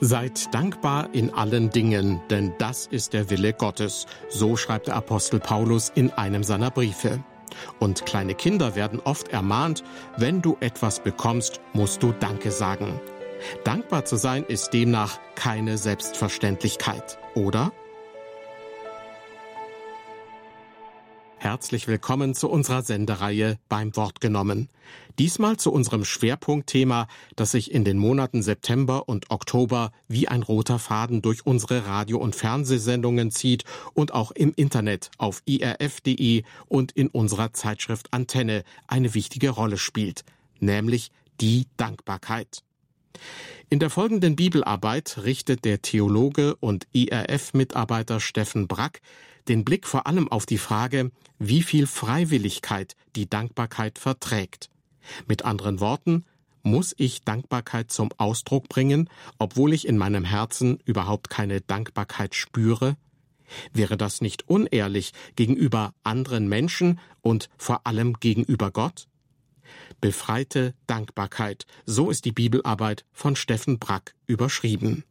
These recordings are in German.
Seid dankbar in allen Dingen, denn das ist der Wille Gottes, so schreibt der Apostel Paulus in einem seiner Briefe. Und kleine Kinder werden oft ermahnt, wenn du etwas bekommst, musst du Danke sagen. Dankbar zu sein ist demnach keine Selbstverständlichkeit, oder? Herzlich willkommen zu unserer Sendereihe beim Wort genommen. Diesmal zu unserem Schwerpunktthema, das sich in den Monaten September und Oktober wie ein roter Faden durch unsere Radio- und Fernsehsendungen zieht und auch im Internet auf irf.de und in unserer Zeitschrift Antenne eine wichtige Rolle spielt, nämlich die Dankbarkeit. In der folgenden Bibelarbeit richtet der Theologe und IRF-Mitarbeiter Steffen Brack den Blick vor allem auf die Frage, wie viel Freiwilligkeit die Dankbarkeit verträgt. Mit anderen Worten, muss ich Dankbarkeit zum Ausdruck bringen, obwohl ich in meinem Herzen überhaupt keine Dankbarkeit spüre? Wäre das nicht unehrlich gegenüber anderen Menschen und vor allem gegenüber Gott? Befreite Dankbarkeit, so ist die Bibelarbeit von Steffen Brack überschrieben.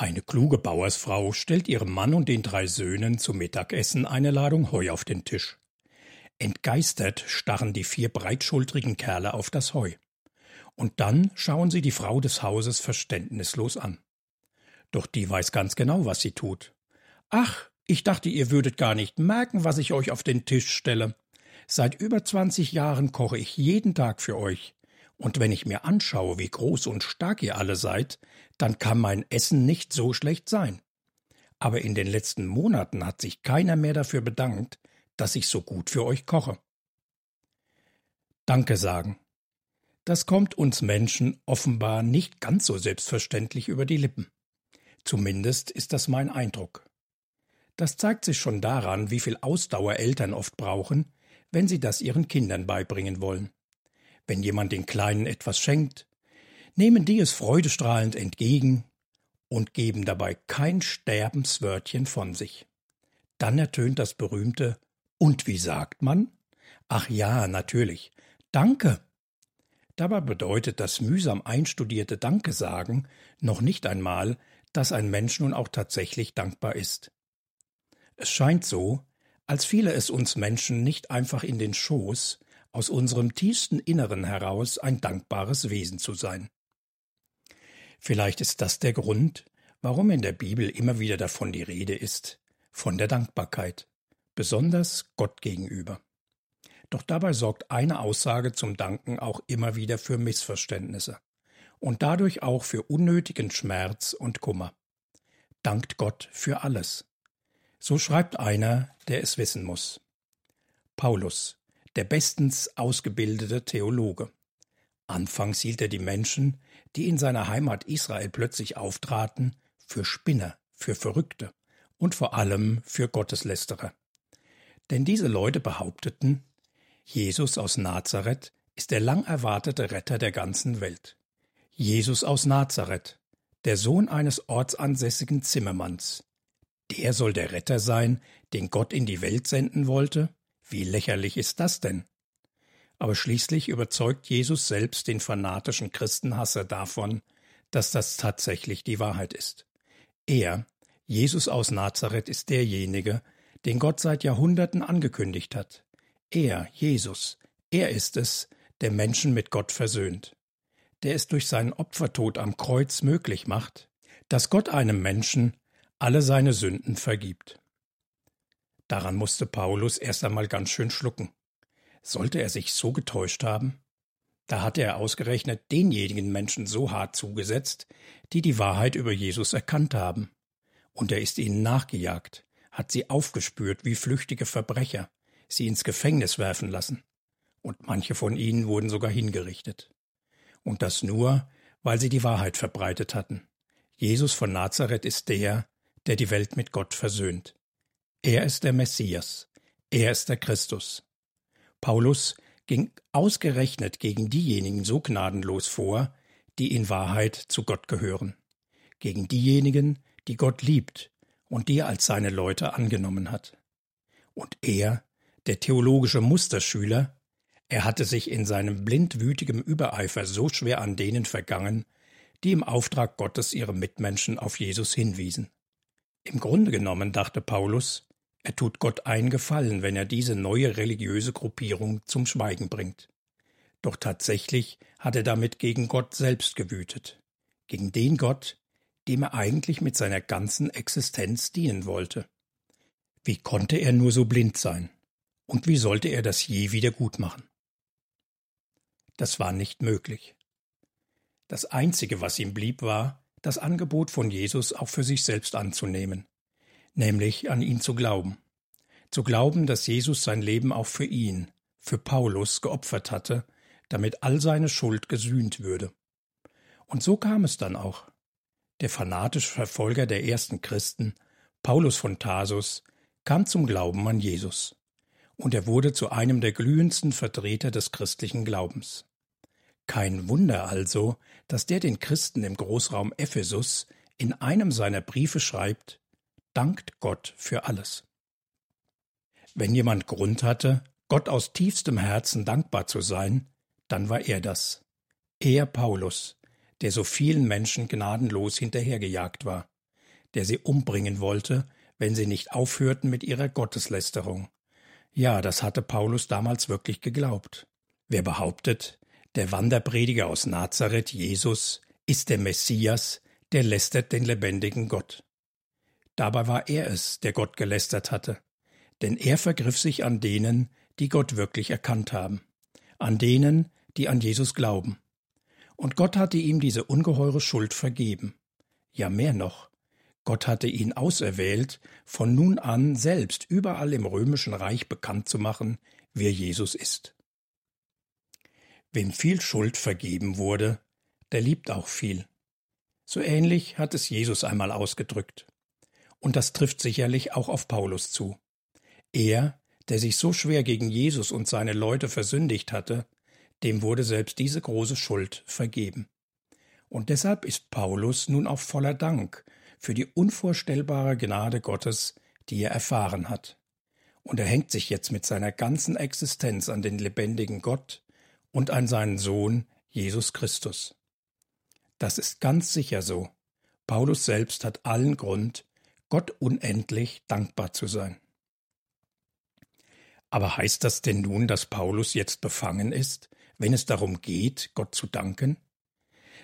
Eine kluge Bauersfrau stellt ihrem Mann und den drei Söhnen zum Mittagessen eine Ladung Heu auf den Tisch. Entgeistert starren die vier breitschultrigen Kerle auf das Heu. Und dann schauen sie die Frau des Hauses verständnislos an. Doch die weiß ganz genau, was sie tut. Ach, ich dachte, ihr würdet gar nicht merken, was ich euch auf den Tisch stelle. Seit über zwanzig Jahren koche ich jeden Tag für euch. Und wenn ich mir anschaue, wie groß und stark ihr alle seid, dann kann mein Essen nicht so schlecht sein. Aber in den letzten Monaten hat sich keiner mehr dafür bedankt, dass ich so gut für euch koche. Danke sagen. Das kommt uns Menschen offenbar nicht ganz so selbstverständlich über die Lippen. Zumindest ist das mein Eindruck. Das zeigt sich schon daran, wie viel Ausdauer Eltern oft brauchen, wenn sie das ihren Kindern beibringen wollen. Wenn jemand den Kleinen etwas schenkt, nehmen die es freudestrahlend entgegen und geben dabei kein Sterbenswörtchen von sich. Dann ertönt das berühmte Und wie sagt man? Ach ja, natürlich. Danke. Dabei bedeutet das mühsam einstudierte Danke sagen noch nicht einmal, dass ein Mensch nun auch tatsächlich dankbar ist. Es scheint so, als fiele es uns Menschen nicht einfach in den Schoß, aus unserem tiefsten Inneren heraus ein dankbares Wesen zu sein. Vielleicht ist das der Grund, warum in der Bibel immer wieder davon die Rede ist, von der Dankbarkeit, besonders Gott gegenüber. Doch dabei sorgt eine Aussage zum Danken auch immer wieder für Missverständnisse und dadurch auch für unnötigen Schmerz und Kummer. Dankt Gott für alles. So schreibt einer, der es wissen muss. Paulus, der bestens ausgebildete Theologe. Anfangs hielt er die Menschen, die in seiner Heimat Israel plötzlich auftraten, für Spinner, für Verrückte und vor allem für Gotteslästerer. Denn diese Leute behaupteten, Jesus aus Nazareth ist der lang erwartete Retter der ganzen Welt. Jesus aus Nazareth, der Sohn eines ortsansässigen Zimmermanns. Der soll der Retter sein, den Gott in die Welt senden wollte? Wie lächerlich ist das denn? Aber schließlich überzeugt Jesus selbst den fanatischen Christenhasser davon, dass das tatsächlich die Wahrheit ist. Er, Jesus aus Nazareth, ist derjenige, den Gott seit Jahrhunderten angekündigt hat. Er, Jesus, er ist es, der Menschen mit Gott versöhnt, der es durch seinen Opfertod am Kreuz möglich macht, dass Gott einem Menschen alle seine Sünden vergibt. Daran musste Paulus erst einmal ganz schön schlucken. Sollte er sich so getäuscht haben? Da hatte er ausgerechnet denjenigen Menschen so hart zugesetzt, die die Wahrheit über Jesus erkannt haben. Und er ist ihnen nachgejagt, hat sie aufgespürt wie flüchtige Verbrecher, sie ins Gefängnis werfen lassen. Und manche von ihnen wurden sogar hingerichtet. Und das nur, weil sie die Wahrheit verbreitet hatten. Jesus von Nazareth ist der, der die Welt mit Gott versöhnt. Er ist der Messias, er ist der Christus. Paulus ging ausgerechnet gegen diejenigen so gnadenlos vor, die in Wahrheit zu Gott gehören, gegen diejenigen, die Gott liebt und die er als seine Leute angenommen hat. Und er, der theologische Musterschüler, er hatte sich in seinem blindwütigem Übereifer so schwer an denen vergangen, die im Auftrag Gottes ihre Mitmenschen auf Jesus hinwiesen. Im Grunde genommen dachte Paulus, er tut Gott einen Gefallen, wenn er diese neue religiöse Gruppierung zum Schweigen bringt. Doch tatsächlich hat er damit gegen Gott selbst gewütet, gegen den Gott, dem er eigentlich mit seiner ganzen Existenz dienen wollte. Wie konnte er nur so blind sein? Und wie sollte er das je wieder gut machen? Das war nicht möglich. Das Einzige, was ihm blieb, war, das Angebot von Jesus auch für sich selbst anzunehmen, nämlich an ihn zu glauben. Zu glauben, dass Jesus sein Leben auch für ihn, für Paulus geopfert hatte, damit all seine Schuld gesühnt würde. Und so kam es dann auch. Der fanatische Verfolger der ersten Christen, Paulus von Tarsus, kam zum Glauben an Jesus. Und er wurde zu einem der glühendsten Vertreter des christlichen Glaubens. Kein Wunder also, dass der den Christen im Großraum Ephesus in einem seiner Briefe schreibt, dankt Gott für alles. Wenn jemand Grund hatte, Gott aus tiefstem Herzen dankbar zu sein, dann war er das. Er Paulus, der so vielen Menschen gnadenlos hinterhergejagt war, der sie umbringen wollte, wenn sie nicht aufhörten mit ihrer Gotteslästerung. Ja, das hatte Paulus damals wirklich geglaubt. Wer behauptet, der Wanderprediger aus Nazareth, Jesus, ist der Messias, der lästert den lebendigen Gott. Dabei war er es, der Gott gelästert hatte, denn er vergriff sich an denen, die Gott wirklich erkannt haben, an denen, die an Jesus glauben. Und Gott hatte ihm diese ungeheure Schuld vergeben. Ja mehr noch, Gott hatte ihn auserwählt, von nun an selbst überall im römischen Reich bekannt zu machen, wer Jesus ist. Wem viel Schuld vergeben wurde, der liebt auch viel. So ähnlich hat es Jesus einmal ausgedrückt. Und das trifft sicherlich auch auf Paulus zu. Er, der sich so schwer gegen Jesus und seine Leute versündigt hatte, dem wurde selbst diese große Schuld vergeben. Und deshalb ist Paulus nun auch voller Dank für die unvorstellbare Gnade Gottes, die er erfahren hat. Und er hängt sich jetzt mit seiner ganzen Existenz an den lebendigen Gott, und an seinen Sohn Jesus Christus. Das ist ganz sicher so. Paulus selbst hat allen Grund, Gott unendlich dankbar zu sein. Aber heißt das denn nun, dass Paulus jetzt befangen ist, wenn es darum geht, Gott zu danken?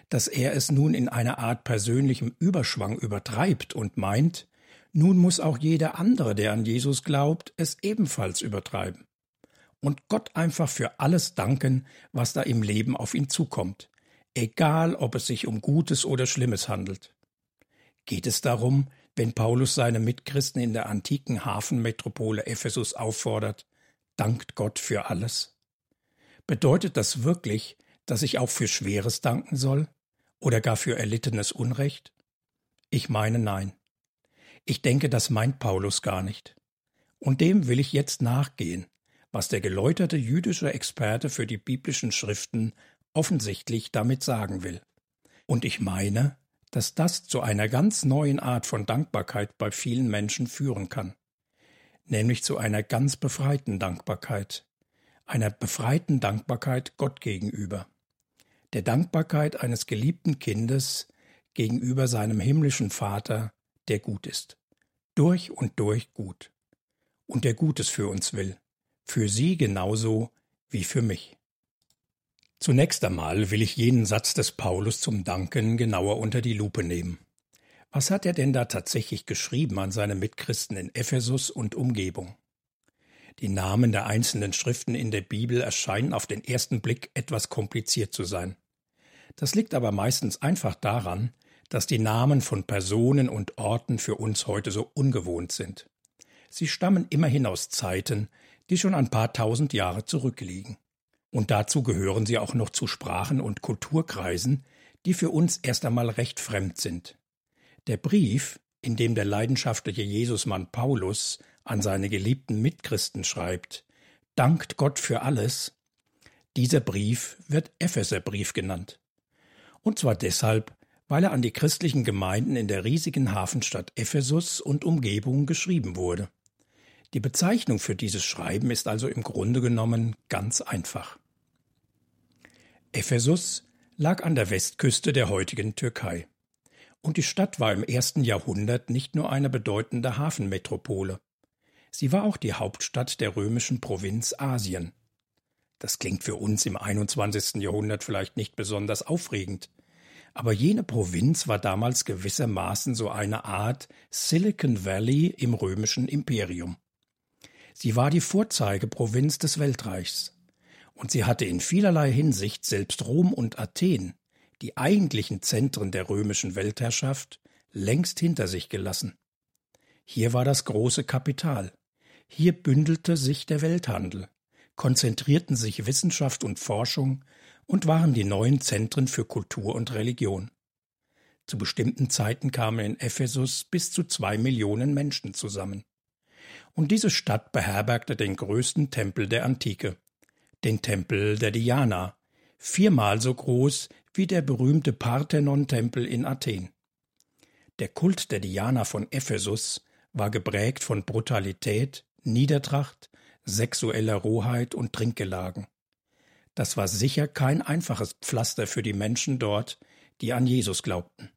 Dass er es nun in einer Art persönlichem Überschwang übertreibt und meint, nun muss auch jeder andere, der an Jesus glaubt, es ebenfalls übertreiben und Gott einfach für alles danken, was da im Leben auf ihn zukommt, egal ob es sich um Gutes oder Schlimmes handelt. Geht es darum, wenn Paulus seine Mitchristen in der antiken Hafenmetropole Ephesus auffordert, dankt Gott für alles? Bedeutet das wirklich, dass ich auch für Schweres danken soll? Oder gar für erlittenes Unrecht? Ich meine nein. Ich denke, das meint Paulus gar nicht. Und dem will ich jetzt nachgehen, was der geläuterte jüdische Experte für die biblischen Schriften offensichtlich damit sagen will. Und ich meine, dass das zu einer ganz neuen Art von Dankbarkeit bei vielen Menschen führen kann, nämlich zu einer ganz befreiten Dankbarkeit, einer befreiten Dankbarkeit Gott gegenüber, der Dankbarkeit eines geliebten Kindes gegenüber seinem himmlischen Vater, der gut ist, durch und durch gut, und der Gutes für uns will, für Sie genauso wie für mich. Zunächst einmal will ich jenen Satz des Paulus zum Danken genauer unter die Lupe nehmen. Was hat er denn da tatsächlich geschrieben an seine Mitchristen in Ephesus und Umgebung? Die Namen der einzelnen Schriften in der Bibel erscheinen auf den ersten Blick etwas kompliziert zu sein. Das liegt aber meistens einfach daran, dass die Namen von Personen und Orten für uns heute so ungewohnt sind. Sie stammen immerhin aus Zeiten, die schon ein paar tausend Jahre zurückliegen. Und dazu gehören sie auch noch zu Sprachen und Kulturkreisen, die für uns erst einmal recht fremd sind. Der Brief, in dem der leidenschaftliche Jesusmann Paulus an seine geliebten Mitchristen schreibt, dankt Gott für alles, dieser Brief wird Epheserbrief genannt. Und zwar deshalb, weil er an die christlichen Gemeinden in der riesigen Hafenstadt Ephesus und Umgebung geschrieben wurde. Die Bezeichnung für dieses Schreiben ist also im Grunde genommen ganz einfach. Ephesus lag an der Westküste der heutigen Türkei. Und die Stadt war im ersten Jahrhundert nicht nur eine bedeutende Hafenmetropole. Sie war auch die Hauptstadt der römischen Provinz Asien. Das klingt für uns im 21. Jahrhundert vielleicht nicht besonders aufregend. Aber jene Provinz war damals gewissermaßen so eine Art Silicon Valley im römischen Imperium. Sie war die Vorzeigeprovinz des Weltreichs. Und sie hatte in vielerlei Hinsicht selbst Rom und Athen, die eigentlichen Zentren der römischen Weltherrschaft, längst hinter sich gelassen. Hier war das große Kapital. Hier bündelte sich der Welthandel konzentrierten sich Wissenschaft und Forschung und waren die neuen Zentren für Kultur und Religion. Zu bestimmten Zeiten kamen in Ephesus bis zu zwei Millionen Menschen zusammen. Und diese Stadt beherbergte den größten Tempel der Antike, den Tempel der Diana, viermal so groß wie der berühmte Parthenon-Tempel in Athen. Der Kult der Diana von Ephesus war geprägt von Brutalität, Niedertracht, sexueller Rohheit und Trinkgelagen. Das war sicher kein einfaches Pflaster für die Menschen dort, die an Jesus glaubten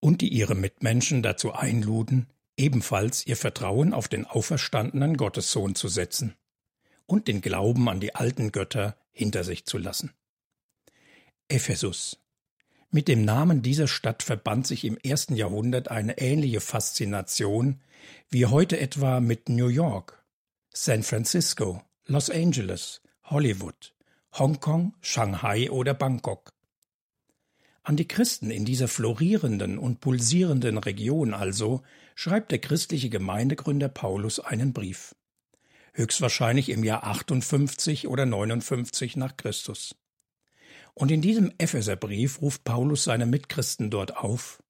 und die ihre Mitmenschen dazu einluden, ebenfalls ihr Vertrauen auf den auferstandenen Gottessohn zu setzen und den Glauben an die alten Götter hinter sich zu lassen. Ephesus. Mit dem Namen dieser Stadt verband sich im ersten Jahrhundert eine ähnliche Faszination wie heute etwa mit New York San Francisco, Los Angeles, Hollywood, Hongkong, Shanghai oder Bangkok. An die Christen in dieser florierenden und pulsierenden Region also schreibt der christliche Gemeindegründer Paulus einen Brief. Höchstwahrscheinlich im Jahr 58 oder 59 nach Christus. Und in diesem Epheserbrief ruft Paulus seine Mitchristen dort auf,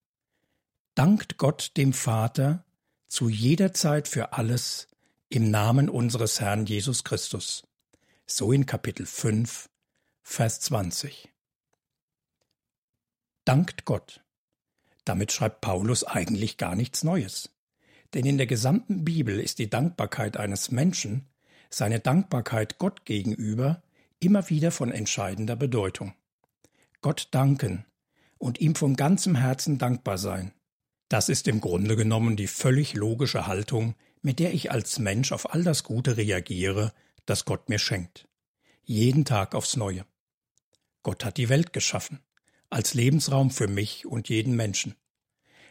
Dankt Gott dem Vater zu jeder Zeit für alles, im Namen unseres Herrn Jesus Christus. So in Kapitel 5, Vers 20. Dankt Gott. Damit schreibt Paulus eigentlich gar nichts Neues. Denn in der gesamten Bibel ist die Dankbarkeit eines Menschen, seine Dankbarkeit Gott gegenüber, immer wieder von entscheidender Bedeutung. Gott danken und ihm von ganzem Herzen dankbar sein. Das ist im Grunde genommen die völlig logische Haltung, mit der ich als Mensch auf all das Gute reagiere, das Gott mir schenkt. Jeden Tag aufs Neue. Gott hat die Welt geschaffen, als Lebensraum für mich und jeden Menschen.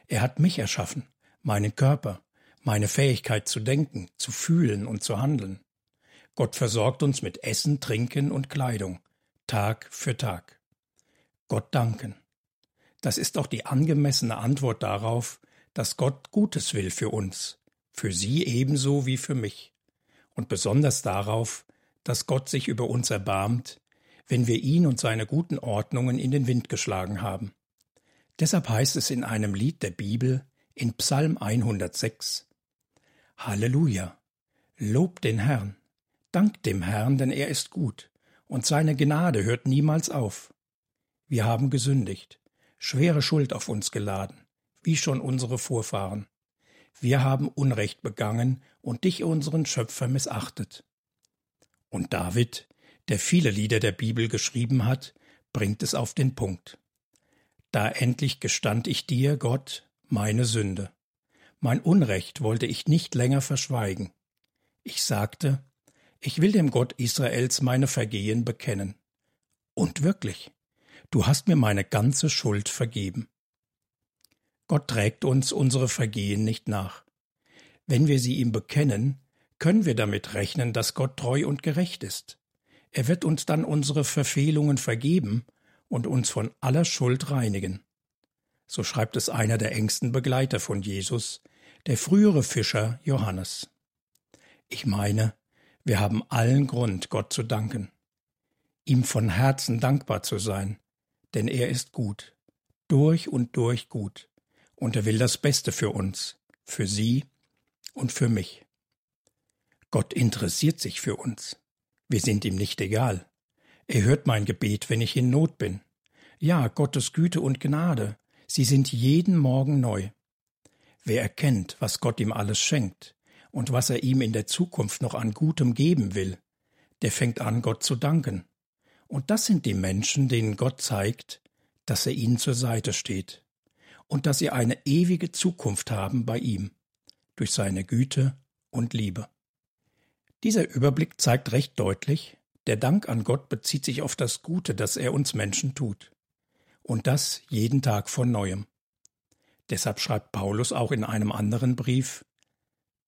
Er hat mich erschaffen, meinen Körper, meine Fähigkeit zu denken, zu fühlen und zu handeln. Gott versorgt uns mit Essen, Trinken und Kleidung, Tag für Tag. Gott danken. Das ist auch die angemessene Antwort darauf, dass Gott Gutes will für uns, für sie ebenso wie für mich, und besonders darauf, dass Gott sich über uns erbarmt, wenn wir ihn und seine guten Ordnungen in den Wind geschlagen haben. Deshalb heißt es in einem Lied der Bibel in Psalm 106 Halleluja, lob den Herrn, dankt dem Herrn, denn er ist gut, und seine Gnade hört niemals auf. Wir haben gesündigt, schwere Schuld auf uns geladen, wie schon unsere Vorfahren wir haben Unrecht begangen und dich, unseren Schöpfer, missachtet. Und David, der viele Lieder der Bibel geschrieben hat, bringt es auf den Punkt. Da endlich gestand ich dir, Gott, meine Sünde. Mein Unrecht wollte ich nicht länger verschweigen. Ich sagte, ich will dem Gott Israels meine Vergehen bekennen. Und wirklich, du hast mir meine ganze Schuld vergeben. Gott trägt uns unsere Vergehen nicht nach. Wenn wir sie ihm bekennen, können wir damit rechnen, dass Gott treu und gerecht ist. Er wird uns dann unsere Verfehlungen vergeben und uns von aller Schuld reinigen. So schreibt es einer der engsten Begleiter von Jesus, der frühere Fischer Johannes. Ich meine, wir haben allen Grund, Gott zu danken, ihm von Herzen dankbar zu sein, denn er ist gut, durch und durch gut und er will das Beste für uns, für Sie und für mich. Gott interessiert sich für uns. Wir sind ihm nicht egal. Er hört mein Gebet, wenn ich in Not bin. Ja, Gottes Güte und Gnade, sie sind jeden Morgen neu. Wer erkennt, was Gott ihm alles schenkt und was er ihm in der Zukunft noch an Gutem geben will, der fängt an, Gott zu danken. Und das sind die Menschen, denen Gott zeigt, dass er ihnen zur Seite steht und dass sie eine ewige Zukunft haben bei ihm, durch seine Güte und Liebe. Dieser Überblick zeigt recht deutlich, der Dank an Gott bezieht sich auf das Gute, das er uns Menschen tut. Und das jeden Tag von neuem. Deshalb schreibt Paulus auch in einem anderen Brief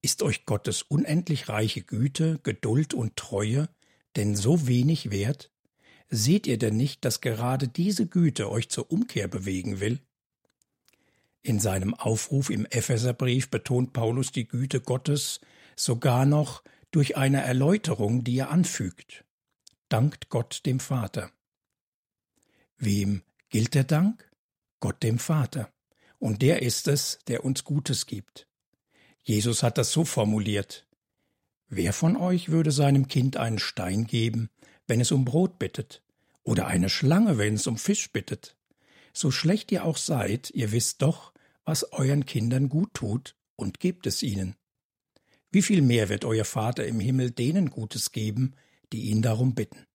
Ist euch Gottes unendlich reiche Güte, Geduld und Treue denn so wenig wert? Seht ihr denn nicht, dass gerade diese Güte euch zur Umkehr bewegen will? In seinem Aufruf im Epheserbrief betont Paulus die Güte Gottes sogar noch durch eine Erläuterung, die er anfügt dankt Gott dem Vater. Wem gilt der Dank? Gott dem Vater. Und der ist es, der uns Gutes gibt. Jesus hat das so formuliert. Wer von euch würde seinem Kind einen Stein geben, wenn es um Brot bittet, oder eine Schlange, wenn es um Fisch bittet? So schlecht ihr auch seid, ihr wisst doch, was euren Kindern gut tut, und gebt es ihnen. Wie viel mehr wird euer Vater im Himmel denen Gutes geben, die ihn darum bitten.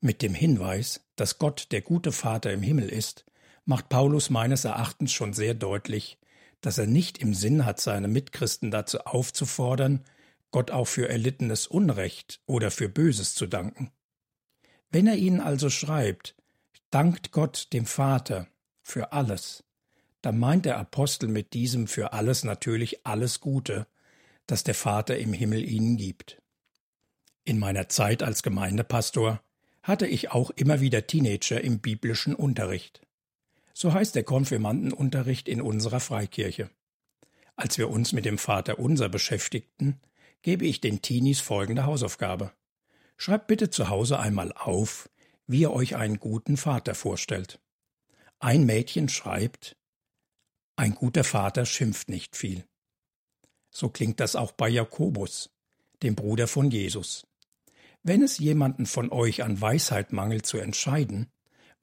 Mit dem Hinweis, dass Gott der gute Vater im Himmel ist, macht Paulus meines Erachtens schon sehr deutlich, dass er nicht im Sinn hat, seine Mitchristen dazu aufzufordern, Gott auch für erlittenes Unrecht oder für Böses zu danken. Wenn er ihnen also schreibt, dankt Gott dem Vater für alles, dann meint der Apostel mit diesem für alles natürlich alles Gute, das der Vater im Himmel ihnen gibt. In meiner Zeit als Gemeindepastor hatte ich auch immer wieder Teenager im biblischen Unterricht. So heißt der Konfirmandenunterricht in unserer Freikirche. Als wir uns mit dem Vater Unser beschäftigten, gebe ich den Teenies folgende Hausaufgabe. Schreibt bitte zu Hause einmal auf, wie ihr euch einen guten Vater vorstellt. Ein Mädchen schreibt, ein guter Vater schimpft nicht viel. So klingt das auch bei Jakobus, dem Bruder von Jesus. Wenn es jemanden von euch an Weisheit mangelt zu entscheiden,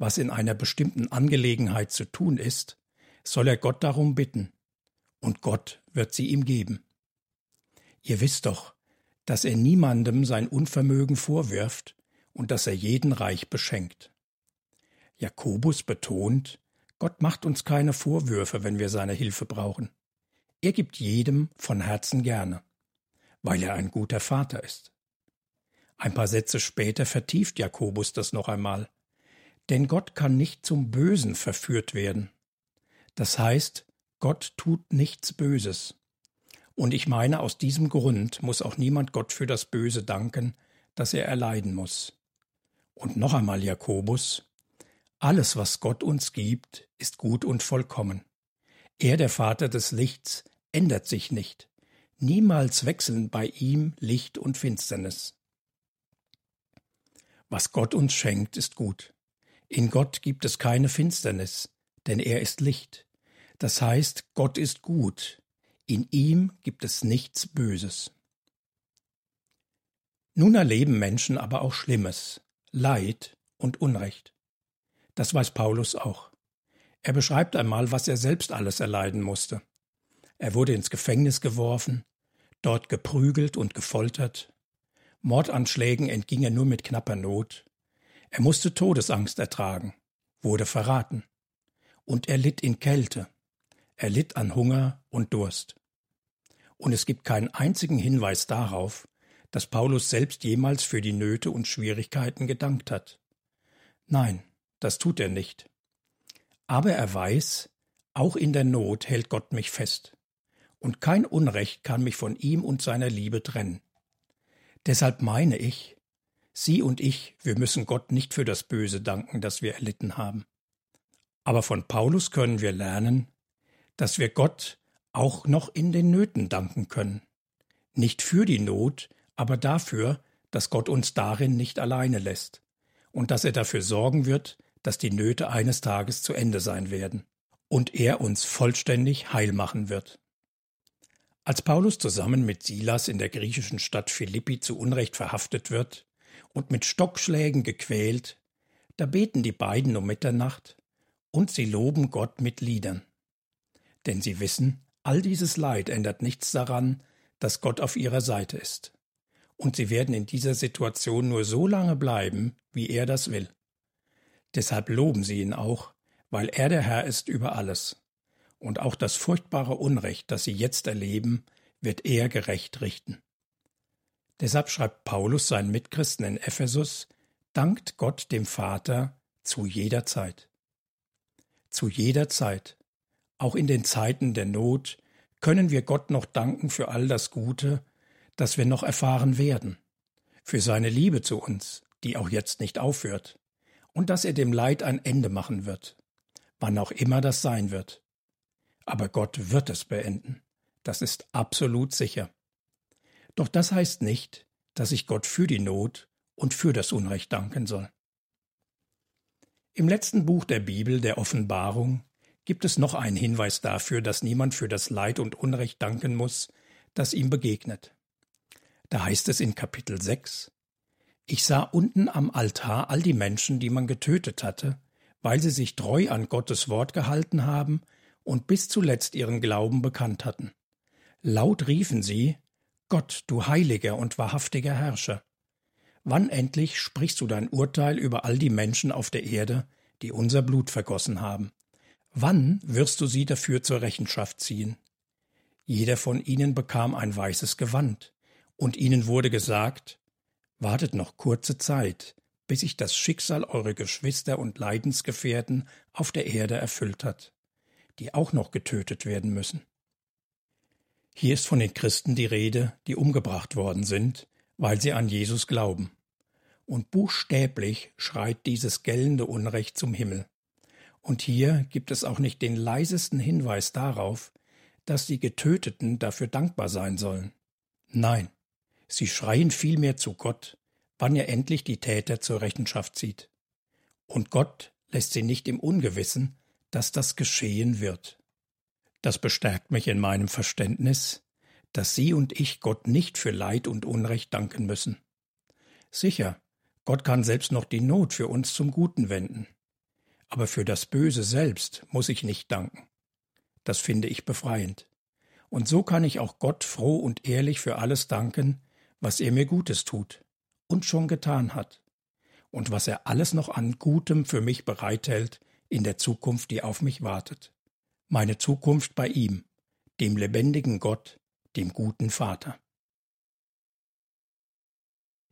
was in einer bestimmten Angelegenheit zu tun ist, soll er Gott darum bitten, und Gott wird sie ihm geben. Ihr wisst doch, dass er niemandem sein Unvermögen vorwirft und dass er jeden reich beschenkt. Jakobus betont, Gott macht uns keine Vorwürfe, wenn wir seine Hilfe brauchen. Er gibt jedem von Herzen gerne, weil er ein guter Vater ist. Ein paar Sätze später vertieft Jakobus das noch einmal. Denn Gott kann nicht zum Bösen verführt werden. Das heißt, Gott tut nichts Böses. Und ich meine, aus diesem Grund muss auch niemand Gott für das Böse danken, das er erleiden muss. Und noch einmal Jakobus, alles, was Gott uns gibt, ist gut und vollkommen. Er, der Vater des Lichts, ändert sich nicht. Niemals wechseln bei ihm Licht und Finsternis. Was Gott uns schenkt, ist gut. In Gott gibt es keine Finsternis, denn er ist Licht. Das heißt, Gott ist gut. In ihm gibt es nichts Böses. Nun erleben Menschen aber auch Schlimmes, Leid und Unrecht. Das weiß Paulus auch. Er beschreibt einmal, was er selbst alles erleiden musste. Er wurde ins Gefängnis geworfen, dort geprügelt und gefoltert, Mordanschlägen entging er nur mit knapper Not. Er musste Todesangst ertragen, wurde verraten. Und er litt in Kälte. Er litt an Hunger und Durst. Und es gibt keinen einzigen Hinweis darauf, dass Paulus selbst jemals für die Nöte und Schwierigkeiten gedankt hat. Nein, das tut er nicht. Aber er weiß, auch in der Not hält Gott mich fest, und kein Unrecht kann mich von ihm und seiner Liebe trennen. Deshalb meine ich, Sie und ich, wir müssen Gott nicht für das Böse danken, das wir erlitten haben. Aber von Paulus können wir lernen, dass wir Gott auch noch in den Nöten danken können. Nicht für die Not, aber dafür, dass Gott uns darin nicht alleine lässt und dass er dafür sorgen wird, dass die Nöte eines Tages zu Ende sein werden und er uns vollständig heil machen wird. Als Paulus zusammen mit Silas in der griechischen Stadt Philippi zu Unrecht verhaftet wird und mit Stockschlägen gequält, da beten die beiden um Mitternacht und sie loben Gott mit Liedern. Denn sie wissen, all dieses Leid ändert nichts daran, dass Gott auf ihrer Seite ist. Und sie werden in dieser Situation nur so lange bleiben, wie er das will. Deshalb loben sie ihn auch, weil er der Herr ist über alles. Und auch das furchtbare Unrecht, das sie jetzt erleben, wird er gerecht richten. Deshalb schreibt Paulus seinen Mitchristen in Ephesus, dankt Gott dem Vater zu jeder Zeit. Zu jeder Zeit, auch in den Zeiten der Not, können wir Gott noch danken für all das Gute, das wir noch erfahren werden, für seine Liebe zu uns, die auch jetzt nicht aufhört, und dass er dem Leid ein Ende machen wird, wann auch immer das sein wird. Aber Gott wird es beenden, das ist absolut sicher. Doch das heißt nicht, dass ich Gott für die Not und für das Unrecht danken soll. Im letzten Buch der Bibel, der Offenbarung, gibt es noch einen Hinweis dafür, dass niemand für das Leid und Unrecht danken muss, das ihm begegnet. Da heißt es in Kapitel 6, Ich sah unten am Altar all die Menschen, die man getötet hatte, weil sie sich treu an Gottes Wort gehalten haben und bis zuletzt ihren Glauben bekannt hatten. Laut riefen sie, Gott, du heiliger und wahrhaftiger Herrscher. Wann endlich sprichst du dein Urteil über all die Menschen auf der Erde, die unser Blut vergossen haben? Wann wirst du sie dafür zur Rechenschaft ziehen? Jeder von ihnen bekam ein weißes Gewand, und ihnen wurde gesagt, wartet noch kurze Zeit, bis sich das Schicksal eurer Geschwister und Leidensgefährten auf der Erde erfüllt hat, die auch noch getötet werden müssen. Hier ist von den Christen die Rede, die umgebracht worden sind, weil sie an Jesus glauben. Und buchstäblich schreit dieses gellende Unrecht zum Himmel. Und hier gibt es auch nicht den leisesten Hinweis darauf, dass die Getöteten dafür dankbar sein sollen. Nein, sie schreien vielmehr zu Gott, wann er endlich die Täter zur Rechenschaft zieht. Und Gott lässt sie nicht im Ungewissen, dass das geschehen wird. Das bestärkt mich in meinem Verständnis, dass Sie und ich Gott nicht für Leid und Unrecht danken müssen. Sicher, Gott kann selbst noch die Not für uns zum Guten wenden aber für das Böse selbst muss ich nicht danken. Das finde ich befreiend. Und so kann ich auch Gott froh und ehrlich für alles danken, was er mir Gutes tut und schon getan hat, und was er alles noch an Gutem für mich bereithält in der Zukunft, die auf mich wartet. Meine Zukunft bei ihm, dem lebendigen Gott, dem guten Vater.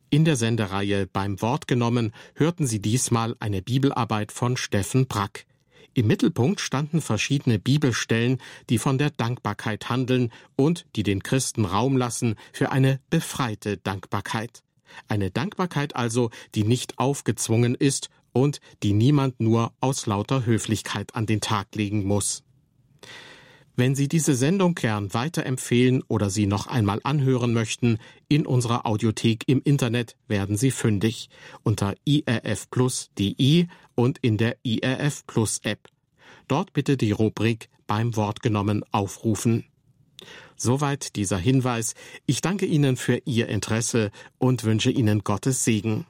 In der Sendereihe Beim Wort genommen hörten Sie diesmal eine Bibelarbeit von Steffen Brack. Im Mittelpunkt standen verschiedene Bibelstellen, die von der Dankbarkeit handeln und die den Christen Raum lassen für eine befreite Dankbarkeit. Eine Dankbarkeit also, die nicht aufgezwungen ist und die niemand nur aus lauter Höflichkeit an den Tag legen muss. Wenn Sie diese Sendung gern weiterempfehlen oder sie noch einmal anhören möchten, in unserer Audiothek im Internet werden Sie fündig unter irfplus.de und in der IRF Plus App. Dort bitte die Rubrik beim Wort genommen aufrufen. Soweit dieser Hinweis. Ich danke Ihnen für Ihr Interesse und wünsche Ihnen Gottes Segen.